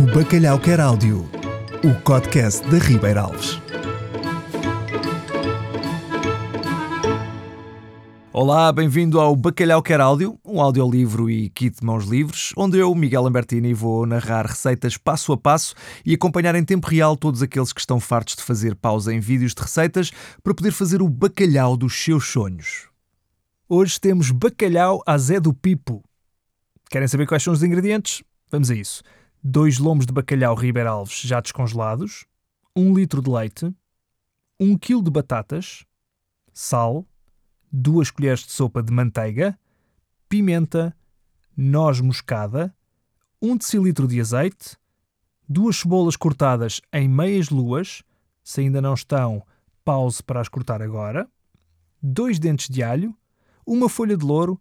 O Bacalhau Quer Áudio, o podcast da Ribeira Alves. Olá, bem-vindo ao Bacalhau Quer Áudio, um audiolivro e kit de mãos livres, onde eu, Miguel Lambertini, vou narrar receitas passo a passo e acompanhar em tempo real todos aqueles que estão fartos de fazer pausa em vídeos de receitas para poder fazer o bacalhau dos seus sonhos. Hoje temos bacalhau a Zé do Pipo. Querem saber quais são os ingredientes? Vamos a isso. 2 lomos de bacalhau Ribeira Alves já descongelados, 1 um litro de leite, 1 um kg de batatas, sal, 2 colheres de sopa de manteiga, pimenta, noz moscada, 1 decilitro de azeite, duas cebolas cortadas em meias luas, se ainda não estão, pause para as cortar agora, 2 dentes de alho, uma folha de louro,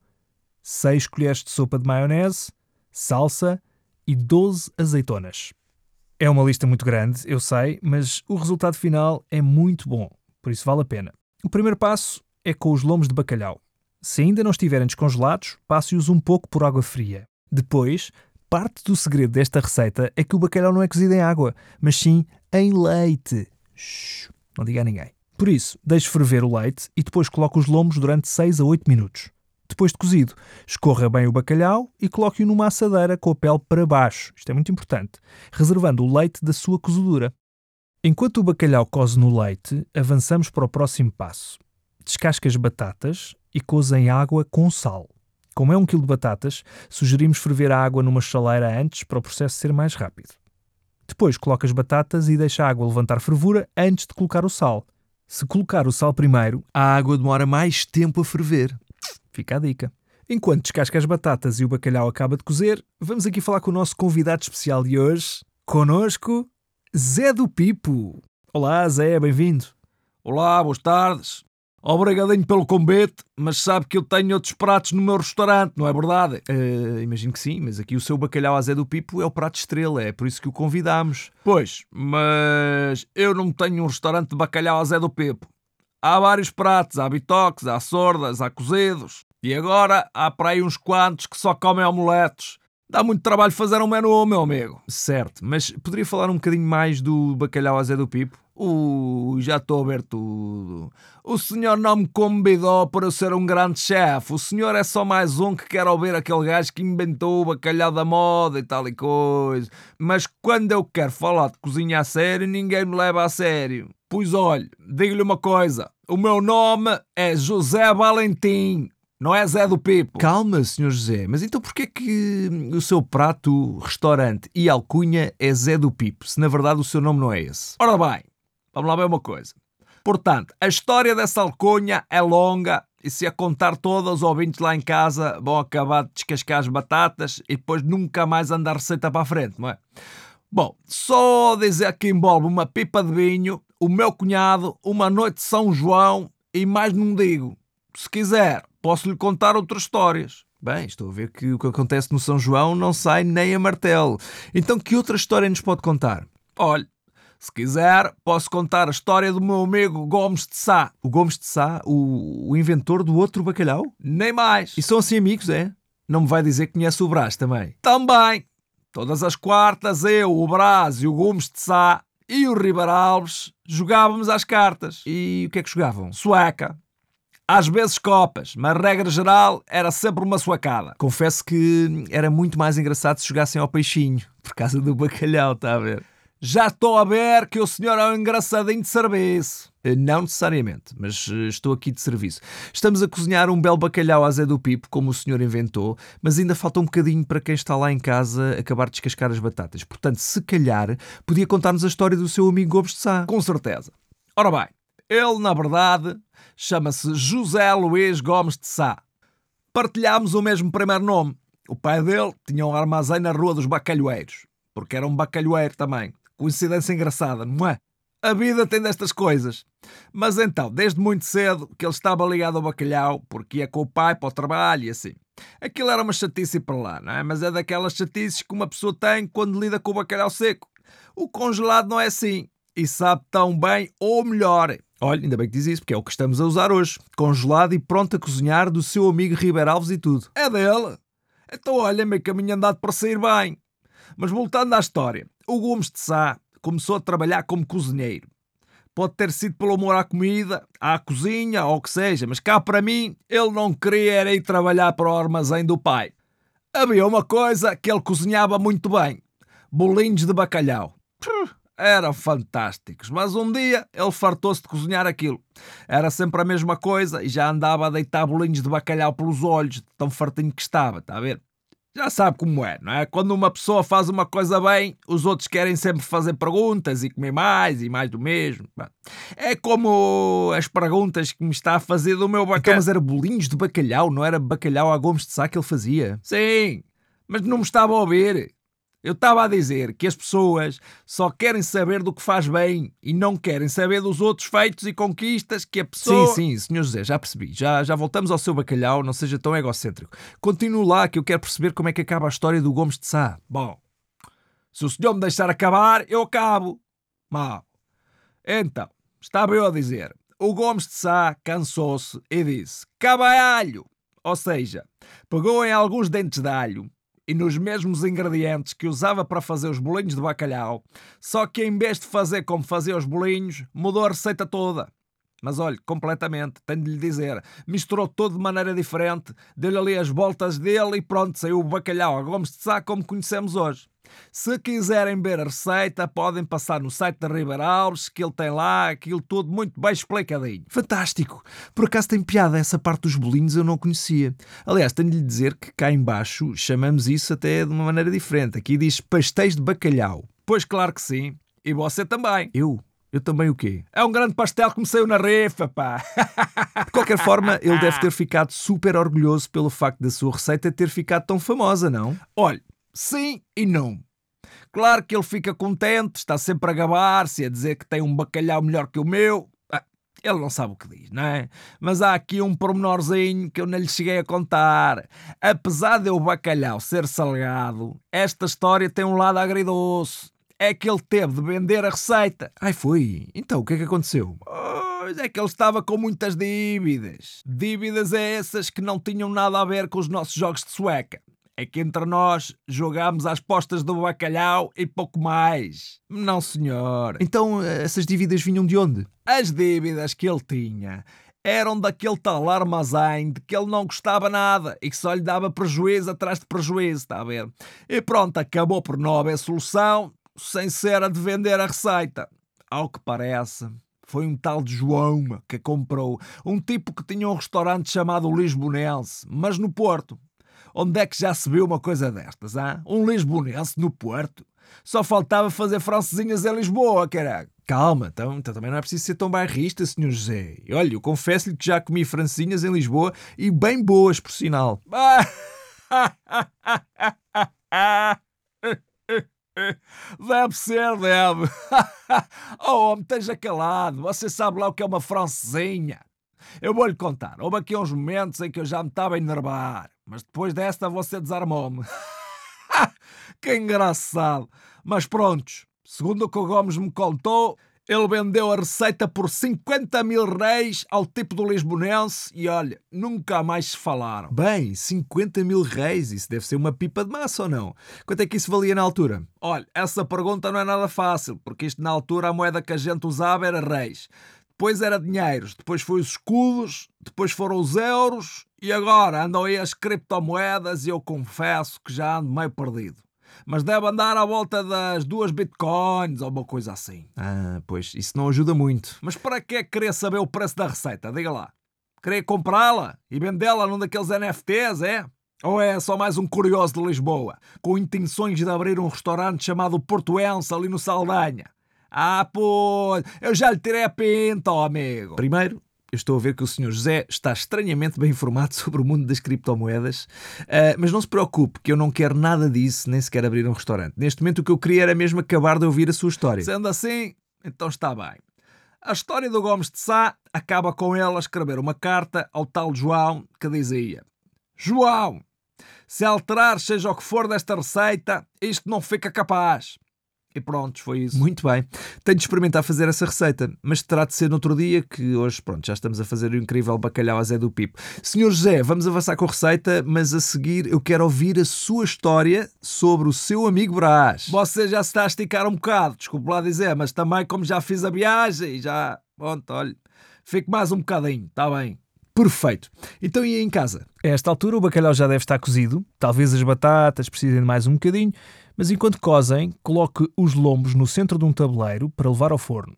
6 colheres de sopa de maionese, salsa e 12 azeitonas. É uma lista muito grande, eu sei, mas o resultado final é muito bom, por isso vale a pena. O primeiro passo é com os lomos de bacalhau. Se ainda não estiverem descongelados, passe-os um pouco por água fria. Depois, parte do segredo desta receita é que o bacalhau não é cozido em água, mas sim em leite. Shhh, não diga a ninguém. Por isso, deixe ferver o leite e depois coloque os lomos durante 6 a 8 minutos. Depois de cozido, escorra bem o bacalhau e coloque-o numa assadeira com a pele para baixo. Isto é muito importante, reservando o leite da sua cozedura. Enquanto o bacalhau coze no leite, avançamos para o próximo passo. Descasque as batatas e coze em água com sal. Como é um quilo de batatas, sugerimos ferver a água numa chaleira antes para o processo ser mais rápido. Depois coloque as batatas e deixe a água levantar fervura antes de colocar o sal. Se colocar o sal primeiro, a água demora mais tempo a ferver. Fica a dica. Enquanto descasca as batatas e o bacalhau acaba de cozer, vamos aqui falar com o nosso convidado especial de hoje. Conosco, Zé do Pipo. Olá, Zé, bem-vindo. Olá, boas tardes. Obrigadinho pelo convite, mas sabe que eu tenho outros pratos no meu restaurante, não é verdade? Uh, imagino que sim, mas aqui o seu bacalhau a Zé do Pipo é o prato estrela, é por isso que o convidamos. Pois, mas eu não tenho um restaurante de bacalhau a Zé do Pipo. Há vários pratos, há bitoques, há sordas, há cozidos. E agora há para aí uns quantos que só comem omeletes. Dá muito trabalho fazer um menu, meu amigo. Certo, mas poderia falar um bocadinho mais do bacalhau a Zé do Pipo? Ui, já estou a ver tudo. O senhor não me convidou para eu ser um grande chefe. O senhor é só mais um que quer ouvir aquele gajo que inventou o bacalhau da moda e tal e coisa. Mas quando eu quero falar de cozinha a sério, ninguém me leva a sério. Pois olhe, digo-lhe uma coisa. O meu nome é José Valentim. Não é Zé do Pipo. Calma, Sr. José, mas então porquê que o seu prato, restaurante e alcunha é Zé do Pipo, se na verdade o seu nome não é esse? Ora bem, vamos lá ver uma coisa. Portanto, a história dessa alcunha é longa e se a contar toda, os ouvintes lá em casa vão acabar de descascar as batatas e depois nunca mais andar receita para a frente, não é? Bom, só dizer que envolve uma pipa de vinho, o meu cunhado, uma noite de São João e mais não digo. Se quiser, posso lhe contar outras histórias. Bem, estou a ver que o que acontece no São João não sai nem a martelo. Então, que outra história nos pode contar? Olhe, se quiser, posso contar a história do meu amigo Gomes de Sá. O Gomes de Sá, o, o inventor do outro bacalhau? Nem mais. E são assim amigos, é? Não me vai dizer que conhece o Brás também? Também. Todas as quartas, eu, o Brás e o Gomes de Sá e o Ribeiro Alves jogávamos às cartas. E o que é que jogavam? Sueca. Às vezes copas, mas regra geral era sempre uma suacada. Confesso que era muito mais engraçado se jogassem ao peixinho, por causa do bacalhau, está a ver? Já estou a ver que o senhor é um engraçadinho de serviço. Eh, não necessariamente, mas eh, estou aqui de serviço. Estamos a cozinhar um belo bacalhau à Zé do Pipo, como o senhor inventou, mas ainda falta um bocadinho para quem está lá em casa acabar de descascar as batatas. Portanto, se calhar, podia contar-nos a história do seu amigo Gomes de Sá. Com certeza. Ora bem, ele, na verdade, chama-se José Luís Gomes de Sá. Partilhámos o mesmo primeiro nome. O pai dele tinha um armazém na Rua dos Bacalhoeiros, porque era um bacalhoeiro também. Coincidência engraçada, não é? A vida tem destas coisas. Mas então, desde muito cedo, que ele estava ligado ao bacalhau, porque ia com o pai para o trabalho e assim. Aquilo era uma chatice para lá, não é? Mas é daquelas chatices que uma pessoa tem quando lida com o bacalhau seco. O congelado não é assim. E sabe tão bem ou melhor. Olha, ainda bem que diz isso, porque é o que estamos a usar hoje. Congelado e pronto a cozinhar do seu amigo Ribeiro Alves e tudo. É dele. Então olha, meio caminho andado para sair bem. Mas voltando à história, o Gomes de Sá começou a trabalhar como cozinheiro. Pode ter sido pelo amor à comida, à cozinha ou o que seja, mas cá para mim ele não queria ir trabalhar para o armazém do pai. Havia uma coisa que ele cozinhava muito bem: bolinhos de bacalhau. Eram fantásticos, mas um dia ele fartou-se de cozinhar aquilo. Era sempre a mesma coisa e já andava a deitar bolinhos de bacalhau pelos olhos, tão fartinho que estava, está a ver? Já sabe como é, não é? Quando uma pessoa faz uma coisa bem, os outros querem sempre fazer perguntas e comer mais e mais do mesmo. É como as perguntas que me está a fazer do meu bacalhau. Então, mas era bolinhos de bacalhau, não era bacalhau a Gomes de Sá que ele fazia? Sim, mas não me estava a ouvir. Eu estava a dizer que as pessoas só querem saber do que faz bem e não querem saber dos outros feitos e conquistas que a pessoa. Sim, sim, senhor José, já percebi. Já, já voltamos ao seu bacalhau, não seja tão egocêntrico. Continue lá que eu quero perceber como é que acaba a história do Gomes de Sá. Bom, se o senhor me deixar acabar, eu acabo. Mal. Então, estava eu a dizer. O Gomes de Sá cansou-se e disse: Cabalho! Ou seja, pegou em alguns dentes de alho e nos mesmos ingredientes que usava para fazer os bolinhos de bacalhau, só que em vez de fazer como fazia os bolinhos, mudou a receita toda. Mas olhe, completamente, tenho de lhe dizer, misturou tudo de maneira diferente, deu-lhe ali as voltas dele e pronto, saiu o bacalhau a Gomes de Sá como conhecemos hoje. Se quiserem ver a receita, podem passar no site da Ribeiro Alves, que ele tem lá aquilo tudo muito bem explicadinho. Fantástico! Por acaso tem piada, essa parte dos bolinhos eu não conhecia. Aliás, tenho de lhe dizer que cá embaixo chamamos isso até de uma maneira diferente. Aqui diz pastéis de bacalhau. Pois claro que sim. E você também. Eu? Eu também o quê? É um grande pastel que me saiu na rifa, pá. De qualquer forma, ele deve ter ficado super orgulhoso pelo facto da sua receita ter ficado tão famosa, não? Olha, sim e não. Claro que ele fica contente, está sempre a gabar-se, a dizer que tem um bacalhau melhor que o meu. Ah, ele não sabe o que diz, não é? Mas há aqui um pormenorzinho que eu não lhe cheguei a contar. Apesar de o bacalhau ser salgado, esta história tem um lado agridoce é que ele teve de vender a receita. Ai, foi? Então, o que é que aconteceu? Pois é que ele estava com muitas dívidas. Dívidas é essas que não tinham nada a ver com os nossos jogos de sueca. É que entre nós jogámos às postas do bacalhau e pouco mais. Não, senhor. Então, essas dívidas vinham de onde? As dívidas que ele tinha eram daquele tal armazém de que ele não gostava nada e que só lhe dava prejuízo atrás de prejuízo, está a ver? E pronto, acabou por não haver solução sem ser a de vender a receita. Ao que parece, foi um tal de João que comprou, um tipo que tinha um restaurante chamado Lisbonense, mas no Porto. Onde é que já se viu uma coisa destas, hein? Um Lisbonense no Porto? Só faltava fazer francesinhas em Lisboa, caralho. Calma, então, então também não é preciso ser tão bairrista, Sr. José. Olha, eu confesso-lhe que já comi francesinhas em Lisboa e bem boas, por sinal. Deve ser, deve. oh, homem, esteja calado. Você sabe lá o que é uma francesinha. Eu vou-lhe contar. Houve aqui uns momentos em que eu já me estava a enervar. Mas depois desta você desarmou-me. que engraçado. Mas prontos. Segundo o que o Gomes me contou, ele vendeu a receita por 50 mil reis ao tipo do Lisbonense e olha, nunca mais se falaram. Bem, 50 mil reis, isso deve ser uma pipa de massa ou não? Quanto é que isso valia na altura? Olha, essa pergunta não é nada fácil, porque isto na altura a moeda que a gente usava era reis. Depois era dinheiros, depois foi os escudos, depois foram os euros e agora andam aí as criptomoedas e eu confesso que já ando meio perdido mas deve andar à volta das duas bitcoins ou uma coisa assim. Ah, pois, isso não ajuda muito. Mas para que é que querer saber o preço da receita? Diga lá. Queria comprá-la e vendê-la num daqueles NFTs, é? Ou é só mais um curioso de Lisboa, com intenções de abrir um restaurante chamado Portuense ali no Saldanha? Ah, pô, eu já lhe tirei a pinta, oh amigo. Primeiro, eu estou a ver que o Sr. José está estranhamente bem informado sobre o mundo das criptomoedas, uh, mas não se preocupe, que eu não quero nada disso, nem sequer abrir um restaurante. Neste momento, o que eu queria era mesmo acabar de ouvir a sua história. Sendo assim, então está bem. A história do Gomes de Sá acaba com ele a escrever uma carta ao tal João que dizia: João, se alterar seja o que for desta receita, isto não fica capaz. E pronto, foi isso. Muito bem. Tenho de experimentar fazer essa receita, mas terá de ser no outro dia, que hoje, pronto, já estamos a fazer o incrível bacalhau a Zé do Pipo. Senhor José, vamos avançar com a receita, mas a seguir eu quero ouvir a sua história sobre o seu amigo Brás. Você já se está a esticar um bocado, desculpe lá dizer, mas também como já fiz a viagem, já, pronto, olha, fico mais um bocadinho, está bem. Perfeito. Então e aí em casa? A esta altura o bacalhau já deve estar cozido, talvez as batatas precisem de mais um bocadinho, mas enquanto cozem, coloque os lombos no centro de um tabuleiro para levar ao forno.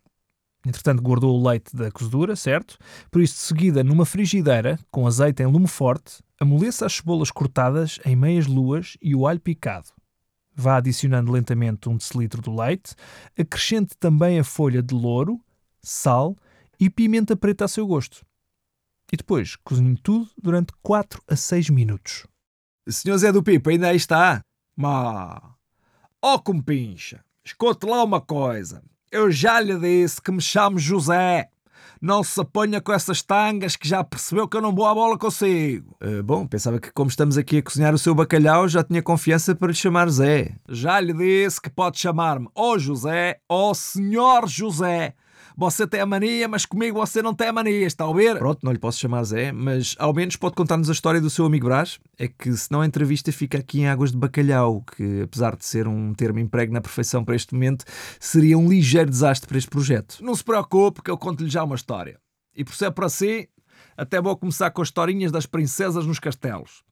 Entretanto, guardou o leite da cozedura, certo? Por isso, de seguida, numa frigideira, com azeite em lume forte, amoleça as cebolas cortadas em meias luas e o alho picado. Vá adicionando lentamente um decilitro do leite, acrescente também a folha de louro, sal e pimenta preta a seu gosto e depois cozinhe tudo durante 4 a 6 minutos. Senhor Zé do Pipo, ainda aí está? Má! Ó oh, compincha, escute lá uma coisa. Eu já lhe disse que me chamo José. Não se apanha com essas tangas que já percebeu que eu não vou à bola consigo. Uh, bom, pensava que como estamos aqui a cozinhar o seu bacalhau já tinha confiança para lhe chamar Zé. Já lhe disse que pode chamar-me ou José ou Senhor José. Você tem a mania, mas comigo você não tem a mania, está a ver? Pronto, não lhe posso chamar Zé, mas ao menos pode contar-nos a história do seu amigo Brás. É que senão a entrevista fica aqui em águas de bacalhau, que apesar de ser um termo emprego na perfeição para este momento, seria um ligeiro desastre para este projeto. Não se preocupe, que eu conto-lhe já uma história. E por ser para si, até vou começar com as historinhas das princesas nos castelos.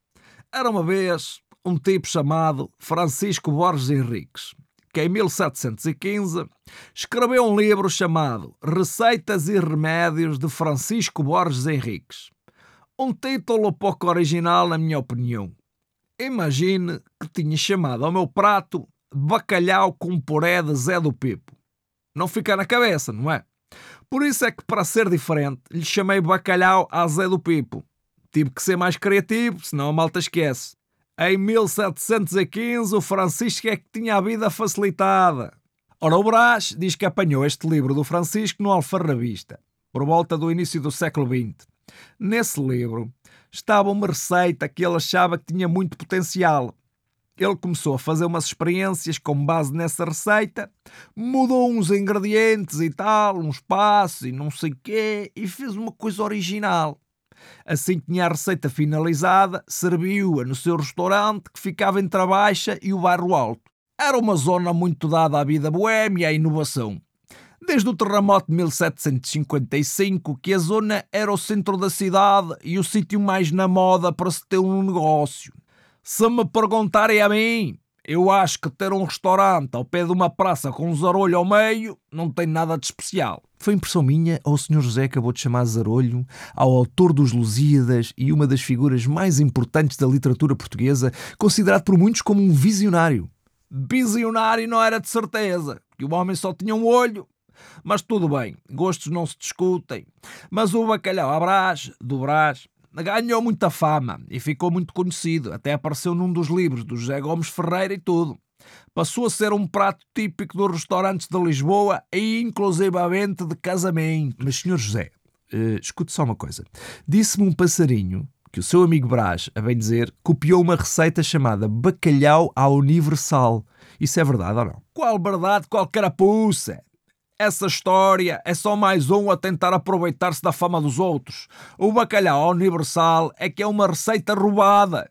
Era uma vez um tipo chamado Francisco Borges Henriques que em 1715 escreveu um livro chamado Receitas e Remédios de Francisco Borges Henriques. Um título pouco original, na minha opinião. Imagine que tinha chamado ao meu prato bacalhau com puré de Zé do Pipo. Não fica na cabeça, não é? Por isso é que, para ser diferente, lhe chamei bacalhau a Zé do Pipo. Tive que ser mais criativo, senão a malta esquece. Em 1715, o Francisco é que tinha a vida facilitada. Ora, o Brás diz que apanhou este livro do Francisco no Alfarrabista, por volta do início do século XX. Nesse livro estava uma receita que ele achava que tinha muito potencial. Ele começou a fazer umas experiências com base nessa receita, mudou uns ingredientes e tal, uns passos e não sei quê, e fez uma coisa original. Assim que tinha a receita finalizada, serviu-a no seu restaurante que ficava entre a Baixa e o Bairro Alto. Era uma zona muito dada à vida boêmia e à inovação. Desde o terremoto de 1755 que a zona era o centro da cidade e o sítio mais na moda para se ter um negócio. Se me perguntarem a mim, eu acho que ter um restaurante ao pé de uma praça com um zarolho ao meio não tem nada de especial. Foi impressão minha ou o Sr. José acabou de chamar Zarolho ao autor dos Lusíadas e uma das figuras mais importantes da literatura portuguesa, considerado por muitos como um visionário? Visionário não era de certeza, que o homem só tinha um olho. Mas tudo bem, gostos não se discutem. Mas o bacalhau à Brás, do Brás, ganhou muita fama e ficou muito conhecido, até apareceu num dos livros do José Gomes Ferreira e tudo. Passou a ser um prato típico dos restaurantes de Lisboa e inclusivamente de casamento. Mas, senhor José, uh, escute só uma coisa. Disse-me um passarinho que o seu amigo Brás, a bem dizer, copiou uma receita chamada bacalhau à universal. Isso é verdade ou não? Qual verdade, qual carapuça? Essa história é só mais um a tentar aproveitar-se da fama dos outros. O bacalhau universal é que é uma receita roubada.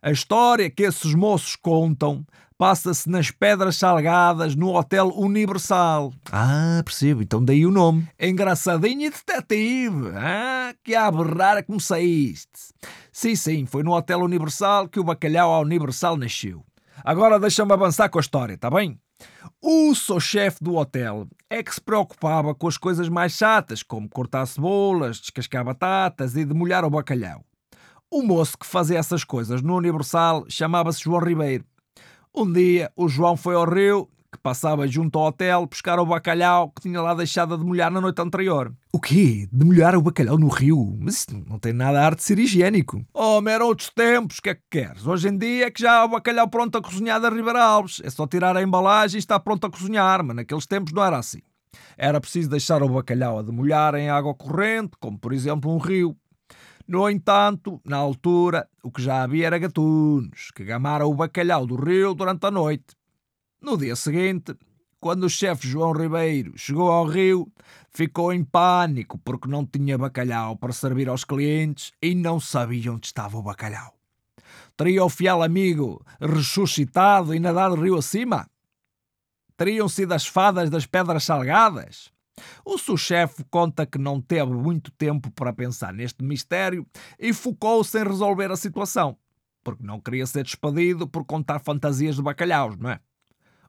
A história que esses moços contam passa-se nas Pedras Salgadas, no Hotel Universal. Ah, percebo. Então daí o nome. Engraçadinho e detetive. Ah, que a berrar como saíste. Sim, sim, foi no Hotel Universal que o bacalhau Universal nasceu. Agora deixa-me avançar com a história, está bem? O sous-chefe do hotel é que se preocupava com as coisas mais chatas, como cortar cebolas, descascar batatas e demolhar o bacalhau. O moço que fazia essas coisas no Universal chamava-se João Ribeiro. Um dia, o João foi ao rio, que passava junto ao hotel, buscar o bacalhau que tinha lá deixado de molhar na noite anterior. O quê? De molhar o bacalhau no rio? Mas isso não tem nada a arte de ser higiênico. Oh, eram outros tempos, o que é que queres? Hoje em dia é que já há o bacalhau pronto a cozinhar da Ribeira Alves. É só tirar a embalagem e está pronto a cozinhar, mas naqueles tempos não era assim. Era preciso deixar o bacalhau a demolhar em água corrente, como por exemplo um rio. No entanto, na altura, o que já havia era gatunos, que gamaram o bacalhau do rio durante a noite. No dia seguinte, Quando o chefe João Ribeiro chegou ao Rio, ficou em pânico porque não tinha bacalhau para servir aos clientes e não sabia onde estava o bacalhau. Teria o fiel amigo ressuscitado e nadado rio acima? Teriam sido as fadas das pedras salgadas? O sous-chefe conta que não teve muito tempo para pensar neste mistério e focou-se em resolver a situação, porque não queria ser despedido por contar fantasias de bacalhaus, não é?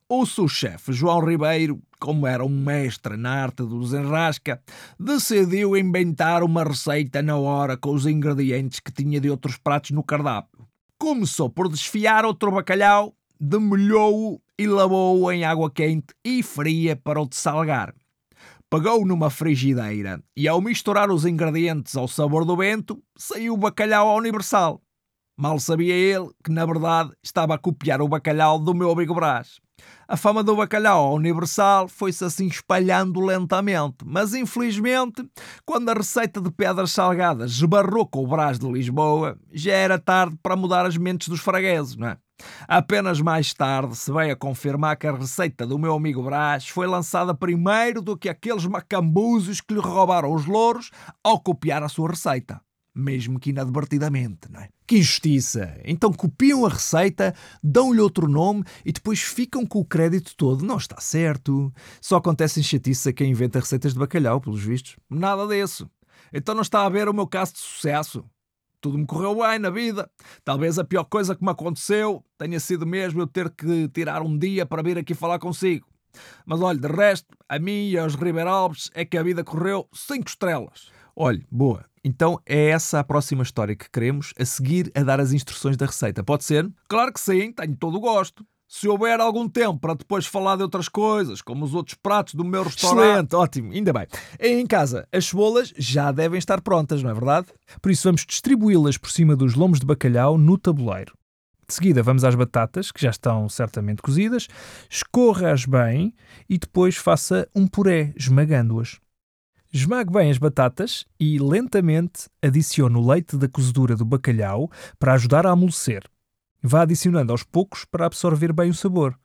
O sous-chefe João Ribeiro, como era um mestre na arte do desenrasca, decidiu inventar uma receita na hora com os ingredientes que tinha de outros pratos no cardápio. Começou por desfiar outro bacalhau, demolhou-o e lavou-o em água quente e fria para o dessalgar. Pegou numa frigideira e, ao misturar os ingredientes ao sabor do vento, saiu o bacalhau universal. Mal sabia ele que, na verdade, estava a copiar o bacalhau do meu amigo Brás. A fama do bacalhau universal foi-se assim espalhando lentamente, mas infelizmente, quando a receita de pedras salgadas esbarrou com o Brás de Lisboa, já era tarde para mudar as mentes dos fragueses, não é? Apenas mais tarde se veio a confirmar que a receita do meu amigo Brás foi lançada primeiro do que aqueles macambuzos que lhe roubaram os louros ao copiar a sua receita. Mesmo que inadvertidamente, não é? Que injustiça! Então copiam a receita, dão-lhe outro nome e depois ficam com o crédito todo. Não está certo. Só acontece em chatice a quem inventa receitas de bacalhau, pelos vistos. Nada disso. Então não está a ver o meu caso de sucesso. Tudo me correu bem na vida. Talvez a pior coisa que me aconteceu tenha sido mesmo eu ter que tirar um dia para vir aqui falar consigo. Mas olha, de resto, a mim e aos Ribeiralves é que a vida correu cinco estrelas. Olhe, boa. Então é essa a próxima história que queremos, a seguir a dar as instruções da receita. Pode ser? Claro que sim, tenho todo o gosto. Se houver algum tempo para depois falar de outras coisas, como os outros pratos do meu restaurante. Excelente, ótimo, ainda bem. Em casa, as cebolas já devem estar prontas, não é verdade? Por isso vamos distribuí-las por cima dos lomos de bacalhau no tabuleiro. De seguida vamos às batatas, que já estão certamente cozidas, escorra-as bem e depois faça um puré, esmagando-as. Esmague bem as batatas e lentamente adicione o leite da cozedura do bacalhau para ajudar a amolecer. Vá adicionando aos poucos para absorver bem o sabor.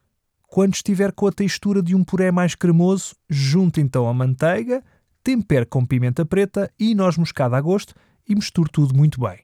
Quando estiver com a textura de um puré mais cremoso, junte então a manteiga, tempere com pimenta preta e noz moscada a gosto e misture tudo muito bem.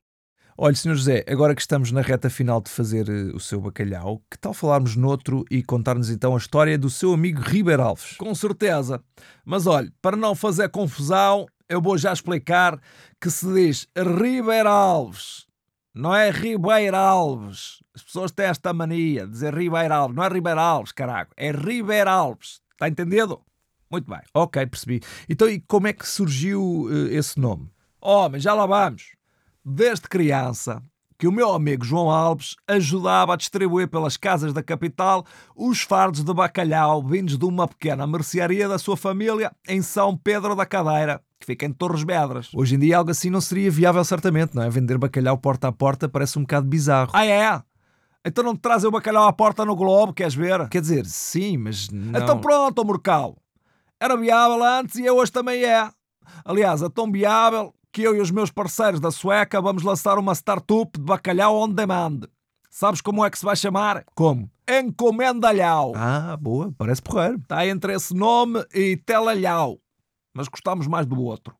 Olha, Sr. José, agora que estamos na reta final de fazer uh, o seu bacalhau, que tal falarmos noutro e contar-nos então a história do seu amigo Ribeiro Alves? Com certeza. Mas olha, para não fazer confusão, eu vou já explicar que se diz Ribeiro Alves, não é Ribeiro Alves. As pessoas têm esta mania de dizer Ribeiro Alves, não é Ribeiro Alves, caraca, é Ribeiro Alves. Está entendido? Muito bem. Ok, percebi. Então, e como é que surgiu uh, esse nome? Oh, mas já lá vamos desde criança que o meu amigo João Alves ajudava a distribuir pelas casas da capital os fardos de bacalhau vindos de uma pequena mercearia da sua família em São Pedro da Cadeira, que fica em Torres Vedras. Hoje em dia algo assim não seria viável certamente, não é? Vender bacalhau porta a porta parece um bocado bizarro. Ah é? Então não te trazem o bacalhau à porta no Globo, queres ver? Quer dizer, sim, mas não... Então pronto, Morcal. Era viável antes e hoje também é. Aliás, é tão viável que eu e os meus parceiros da Sueca vamos lançar uma startup de bacalhau on demand. Sabes como é que se vai chamar? Como? Encomendalhau. Ah, boa, parece porreiro. Está entre esse nome e telalhau. Mas gostamos mais do outro.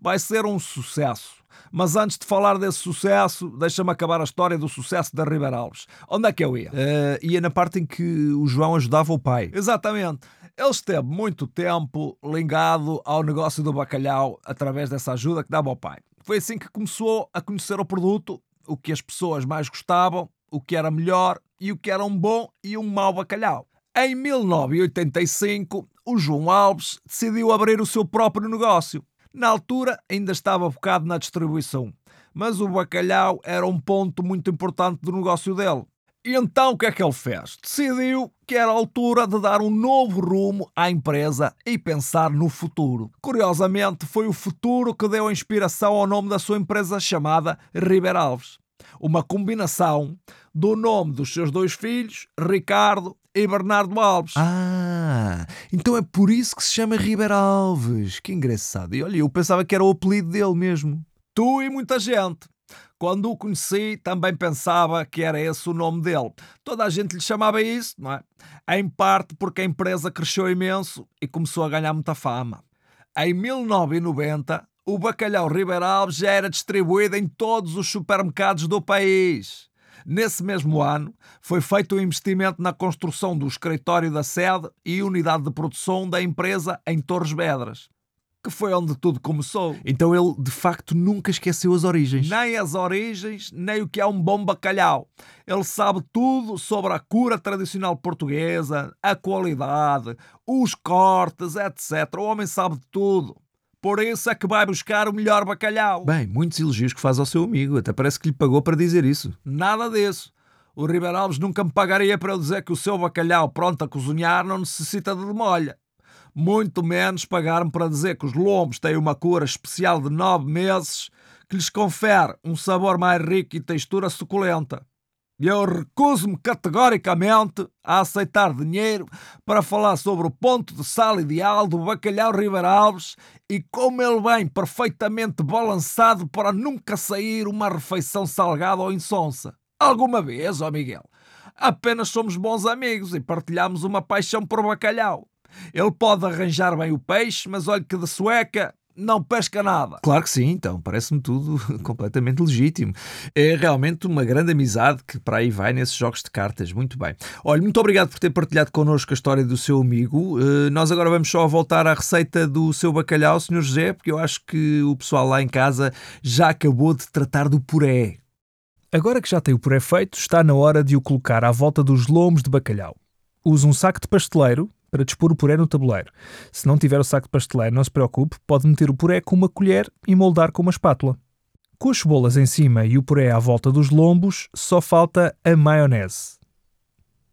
Vai ser um sucesso. Mas antes de falar desse sucesso, deixa-me acabar a história do sucesso da Ribeira Alves. Onde é que eu ia? Uh, ia na parte em que o João ajudava o pai. Exatamente. Ele esteve muito tempo ligado ao negócio do bacalhau através dessa ajuda que dava ao pai. Foi assim que começou a conhecer o produto, o que as pessoas mais gostavam, o que era melhor e o que era um bom e um mau bacalhau. Em 1985, o João Alves decidiu abrir o seu próprio negócio. Na altura, ainda estava focado na distribuição, mas o bacalhau era um ponto muito importante do negócio dele. E então o que é que ele fez? Decidiu que era a altura de dar um novo rumo à empresa e pensar no futuro. Curiosamente, foi o futuro que deu a inspiração ao nome da sua empresa chamada Ribeiro Alves. Uma combinação do nome dos seus dois filhos, Ricardo e Bernardo Alves. Ah, então é por isso que se chama Ribeiro Alves. Que engraçado. E olha, eu pensava que era o apelido dele mesmo. Tu e muita gente. Quando o conheci, também pensava que era esse o nome dele. Toda a gente lhe chamava isso, não é? Em parte porque a empresa cresceu imenso e começou a ganhar muita fama. Em 1990, o bacalhau Ribeiro Alves já era distribuído em todos os supermercados do país. Nesse mesmo ano, foi feito um investimento na construção do escritório da sede e unidade de produção da empresa em Torres Vedras, que foi onde tudo começou. Então ele, de facto, nunca esqueceu as origens. Nem as origens, nem o que é um bom bacalhau. Ele sabe tudo sobre a cura tradicional portuguesa, a qualidade, os cortes, etc. O homem sabe tudo. Por isso é que vai buscar o melhor bacalhau. Bem, muitos elogios que faz ao seu amigo, até parece que lhe pagou para dizer isso. Nada disso. O Ribeiro Alves nunca me pagaria para eu dizer que o seu bacalhau pronto a cozinhar não necessita de demolha. Muito menos pagar-me para dizer que os lombos têm uma cura especial de nove meses que lhes confere um sabor mais rico e textura suculenta. Eu recuso-me categoricamente a aceitar dinheiro para falar sobre o ponto de sal ideal do bacalhau Ribeiro Alves e como ele vem perfeitamente balançado para nunca sair uma refeição salgada ou insonsa. Alguma vez, ó Miguel, apenas somos bons amigos e partilhamos uma paixão por bacalhau. Ele pode arranjar bem o peixe, mas olhe que de sueca não pesca nada. Claro que sim, então, parece-me tudo completamente legítimo. É realmente uma grande amizade que para aí vai nesses jogos de cartas. Muito bem. Olha, muito obrigado por ter partilhado connosco a história do seu amigo. Uh, nós agora vamos só voltar à receita do seu bacalhau, Sr. José, porque eu acho que o pessoal lá em casa já acabou de tratar do puré. Agora que já tem o puré feito, está na hora de o colocar à volta dos lomos de bacalhau. Use um saco de pasteleiro, para dispor o puré no tabuleiro. Se não tiver o saco de pasteleiro, não se preocupe, pode meter o puré com uma colher e moldar com uma espátula. Com as cebolas em cima e o puré à volta dos lombos, só falta a maionese.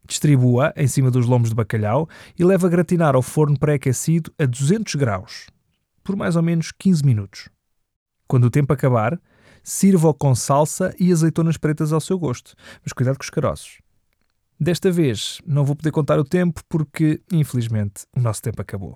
Distribua em cima dos lombos de bacalhau e leve a gratinar ao forno pré-aquecido a 200 graus, por mais ou menos 15 minutos. Quando o tempo acabar, sirva-o com salsa e azeitonas pretas ao seu gosto, mas cuidado com os caroços. Desta vez não vou poder contar o tempo porque, infelizmente, o nosso tempo acabou.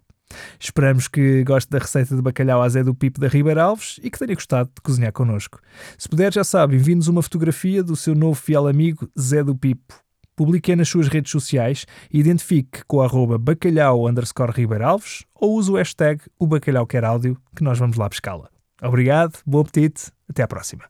Esperamos que goste da receita de bacalhau à Zé do Pipo da Ribeira Alves e que tenha gostado de cozinhar connosco. Se puder, já sabe, envie-nos uma fotografia do seu novo fiel amigo Zé do Pipo. Publique nas suas redes sociais e identifique com o arroba bacalhau underscore Ribeira Alves ou use o hashtag o bacalhau quer áudio que nós vamos lá pescá-la. Obrigado, bom apetite, até à próxima.